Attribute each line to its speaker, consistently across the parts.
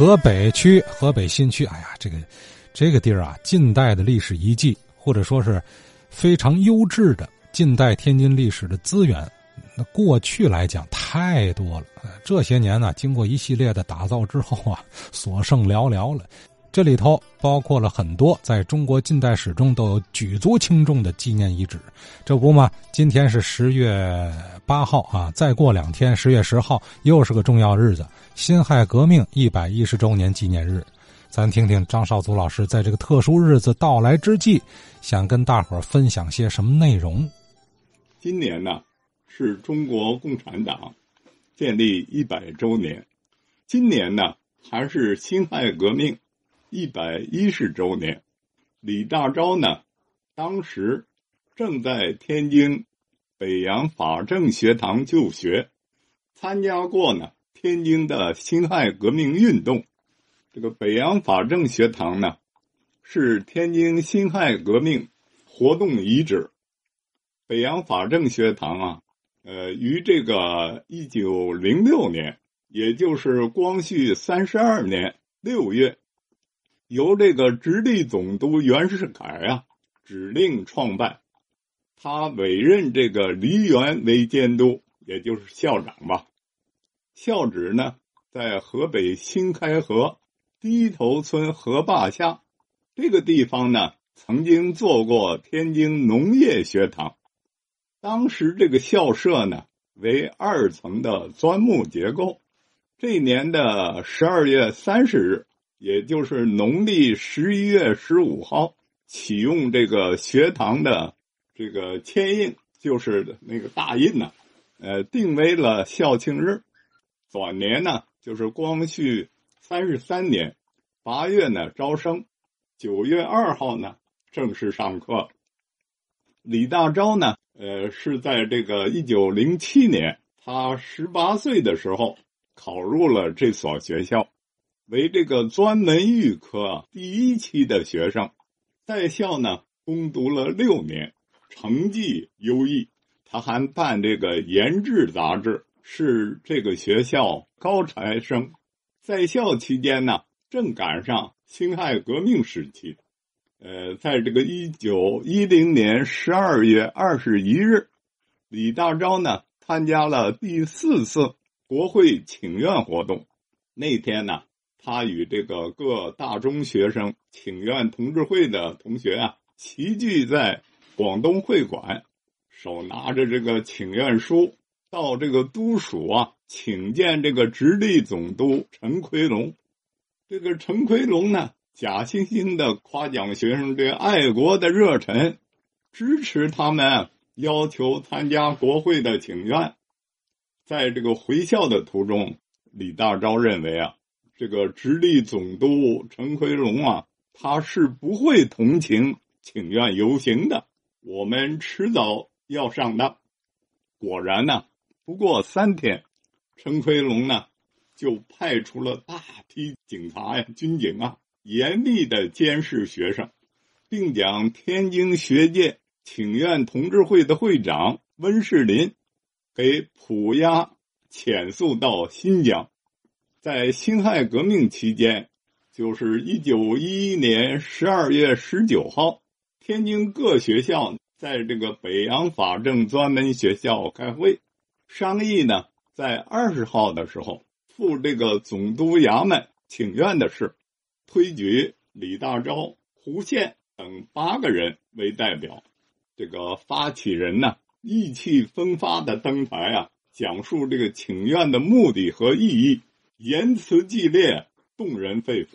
Speaker 1: 河北区河北新区，哎呀，这个这个地儿啊，近代的历史遗迹，或者说是非常优质的近代天津历史的资源，那过去来讲太多了。这些年呢，经过一系列的打造之后啊，所剩寥寥了。这里头包括了很多在中国近代史中都有举足轻重的纪念遗址。这不嘛，今天是十月八号啊，再过两天十月十号又是个重要日子——辛亥革命一百一十周年纪念日。咱听听张少祖老师在这个特殊日子到来之际，想跟大伙分享些什么内容。
Speaker 2: 今年呢，是中国共产党建立一百周年，今年呢还是辛亥革命。一百一十周年，李大钊呢，当时正在天津北洋法政学堂就学，参加过呢天津的辛亥革命运动。这个北洋法政学堂呢，是天津辛亥革命活动遗址。北洋法政学堂啊，呃，于这个一九零六年，也就是光绪三十二年六月。由这个直隶总督袁世凯啊指令创办，他委任这个黎元为监督，也就是校长吧。校址呢在河北新开河低头村河坝下，这个地方呢曾经做过天津农业学堂。当时这个校舍呢为二层的砖木结构。这年的十二月三十日。也就是农历十一月十五号启用这个学堂的这个签印，就是那个大印呢，呃，定为了校庆日。转年呢，就是光绪三十三年八月呢招生，九月二号呢正式上课。李大钊呢，呃，是在这个一九零七年，他十八岁的时候考入了这所学校。为这个专门预科第一期的学生，在校呢攻读了六年，成绩优异。他还办这个《研制》杂志，是这个学校高材生。在校期间呢，正赶上辛亥革命时期。呃，在这个一九一零年十二月二十一日，李大钊呢参加了第四次国会请愿活动。那天呢。他与这个各大中学生请愿同志会的同学啊，齐聚在广东会馆，手拿着这个请愿书，到这个都署啊，请见这个直隶总督陈奎龙。这个陈奎龙呢，假惺惺的夸奖学生这爱国的热忱，支持他们要求参加国会的请愿。在这个回校的途中，李大钊认为啊。这个直隶总督陈奎荣啊，他是不会同情请愿游行的。我们迟早要上当。果然呢，不过三天，陈奎龙呢就派出了大批警察呀、军警啊，严厉的监视学生，并将天津学界请愿同志会的会长温世林给捕押遣送到新疆。在辛亥革命期间，就是一九一一年十二月十九号，天津各学校在这个北洋法政专门学校开会，商议呢，在二十号的时候赴这个总督衙门请愿的事，推举李大钊、胡宪等八个人为代表。这个发起人呢，意气风发的登台啊，讲述这个请愿的目的和意义。言辞激烈，动人肺腑。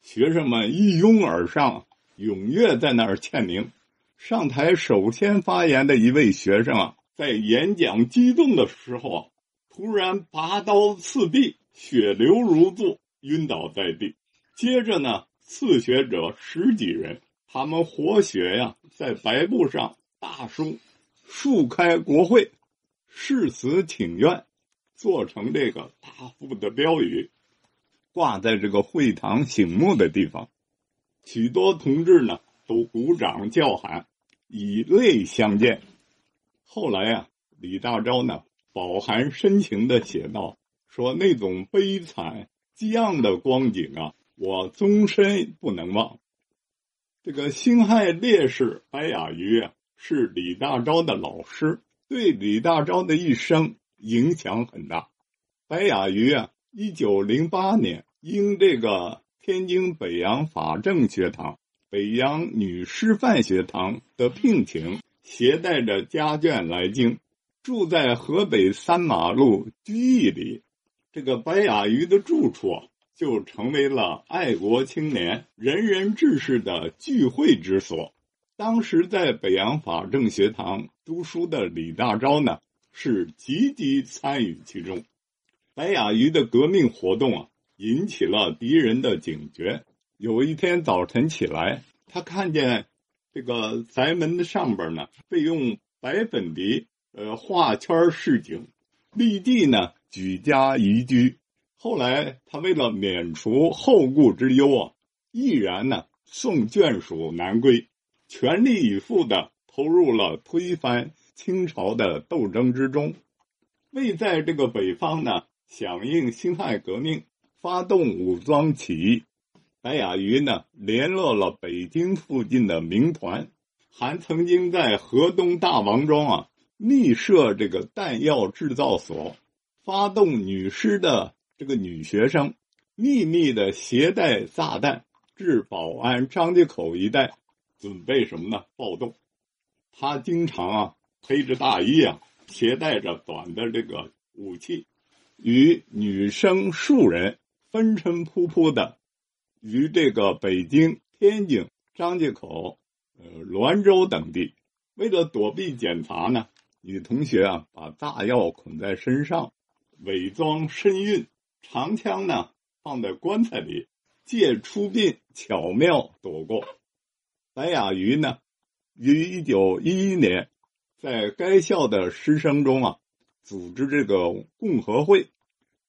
Speaker 2: 学生们一拥而上，踊跃在那儿签名。上台首先发言的一位学生啊，在演讲激动的时候啊，突然拔刀刺臂，血流如注，晕倒在地。接着呢，刺学者十几人，他们活血呀，在白布上大书“竖开国会，誓死请愿”。做成这个大幅的标语，挂在这个会堂醒目的地方，许多同志呢都鼓掌叫喊，以泪相见。后来呀，李大钊呢饱含深情的写道：“说那种悲惨激昂的光景啊，我终身不能忘。这个辛亥烈士白雅瑜啊，是李大钊的老师，对李大钊的一生影响很大。白雅瑜啊，一九零八年因这个天津北洋法政学堂、北洋女师范学堂的聘请，携带着家眷来京，住在河北三马路居易里。这个白雅瑜的住处啊。就成为了爱国青年、仁人志士的聚会之所。当时在北洋法政学堂读书的李大钊呢，是积极参与其中。白雅鱼的革命活动啊，引起了敌人的警觉。有一天早晨起来，他看见这个宅门的上边呢，被用白粉笔呃画圈示警，立即呢举家移居。后来，他为了免除后顾之忧啊，毅然呢送眷属南归，全力以赴的投入了推翻清朝的斗争之中。为在这个北方呢响应辛亥革命，发动武装起义，白雅瑜呢联络了北京附近的民团，还曾经在河东大王庄啊密设这个弹药制造所，发动女师的。这个女学生秘密的携带炸弹至保安张家口一带，准备什么呢？暴动。他经常啊披着大衣啊，携带着短的这个武器，与女生数人风尘仆仆的，于这个北京、天津、张家口、呃滦州等地，为了躲避检查呢，女同学啊把炸药捆在身上，伪装身孕。长枪呢放在棺材里，借出殡巧妙躲过。白雅瑜呢，于一九一一年在该校的师生中啊，组织这个共和会。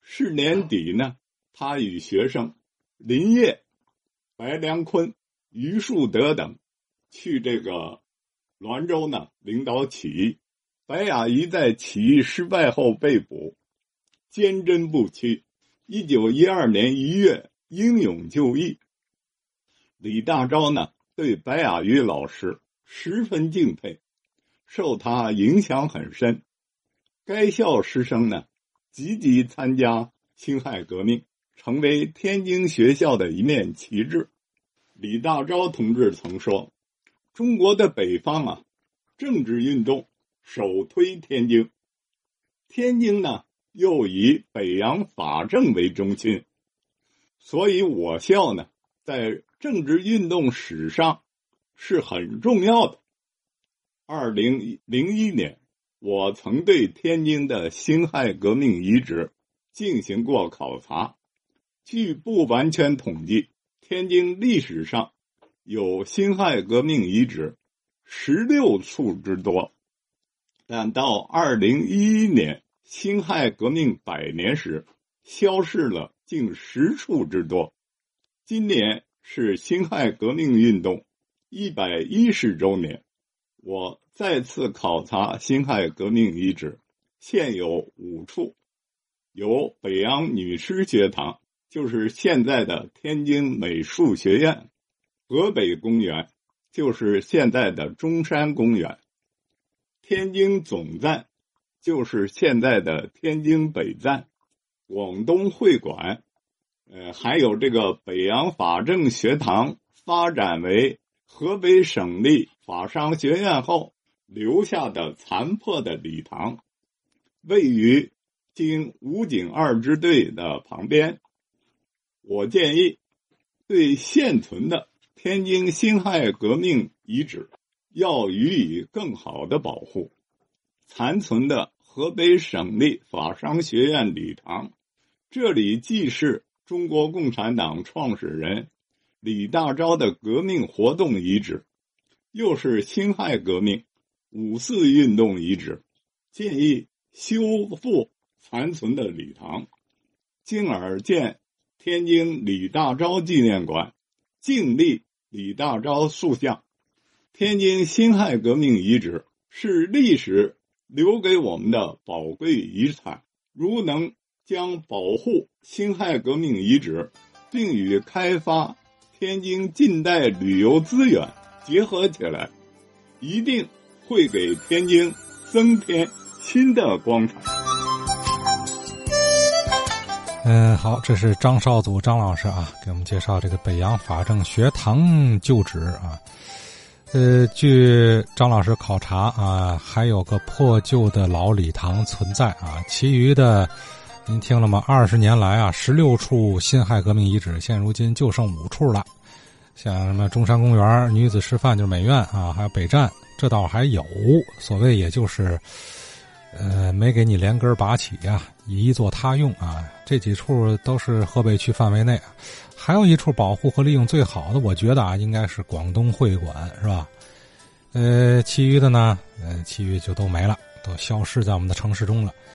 Speaker 2: 是年底呢，他与学生林业、白良坤、于树德等去这个滦州呢领导起义。白雅瑜在起义失败后被捕，坚贞不屈。一九一二年一月，英勇就义。李大钊呢，对白雅瑜老师十分敬佩，受他影响很深。该校师生呢，积极参加辛亥革命，成为天津学校的一面旗帜。李大钊同志曾说：“中国的北方啊，政治运动首推天津，天津呢。”又以北洋法政为中心，所以我校呢，在政治运动史上是很重要的。二零零一年，我曾对天津的辛亥革命遗址进行过考察，据不完全统计，天津历史上有辛亥革命遗址十六处之多，但到二零一一年。辛亥革命百年时，消逝了近十处之多。今年是辛亥革命运动一百一十周年，我再次考察辛亥革命遗址，现有五处，有北洋女师学堂，就是现在的天津美术学院；河北公园，就是现在的中山公园；天津总站。就是现在的天津北站、广东会馆，呃，还有这个北洋法政学堂发展为河北省立法商学院后留下的残破的礼堂，位于经武警二支队的旁边。我建议，对现存的天津辛亥革命遗址要予以更好的保护。残存的河北省立法商学院礼堂，这里既是中国共产党创始人李大钊的革命活动遗址，又是辛亥革命五四运动遗址，建议修复残存的礼堂，进而建天津李大钊纪念馆，敬立李大钊塑像。天津辛亥革命遗址是历史。留给我们的宝贵遗产，如能将保护辛亥革命遗址，并与开发天津近代旅游资源结合起来，一定会给天津增添新的光彩。
Speaker 1: 嗯，好，这是张少祖张老师啊，给我们介绍这个北洋法政学堂旧址啊。呃，据张老师考察啊，还有个破旧的老礼堂存在啊，其余的。您听了吗？二十年来啊，十六处辛亥革命遗址，现如今就剩五处了。像什么中山公园、女子师范就是美院啊，还有北站，这倒还有。所谓也就是，呃，没给你连根拔起呀，一作他用啊。这几处都是河北区范围内，还有一处保护和利用最好的，我觉得啊，应该是广东会馆，是吧？呃，其余的呢，呃，其余就都没了，都消失在我们的城市中了。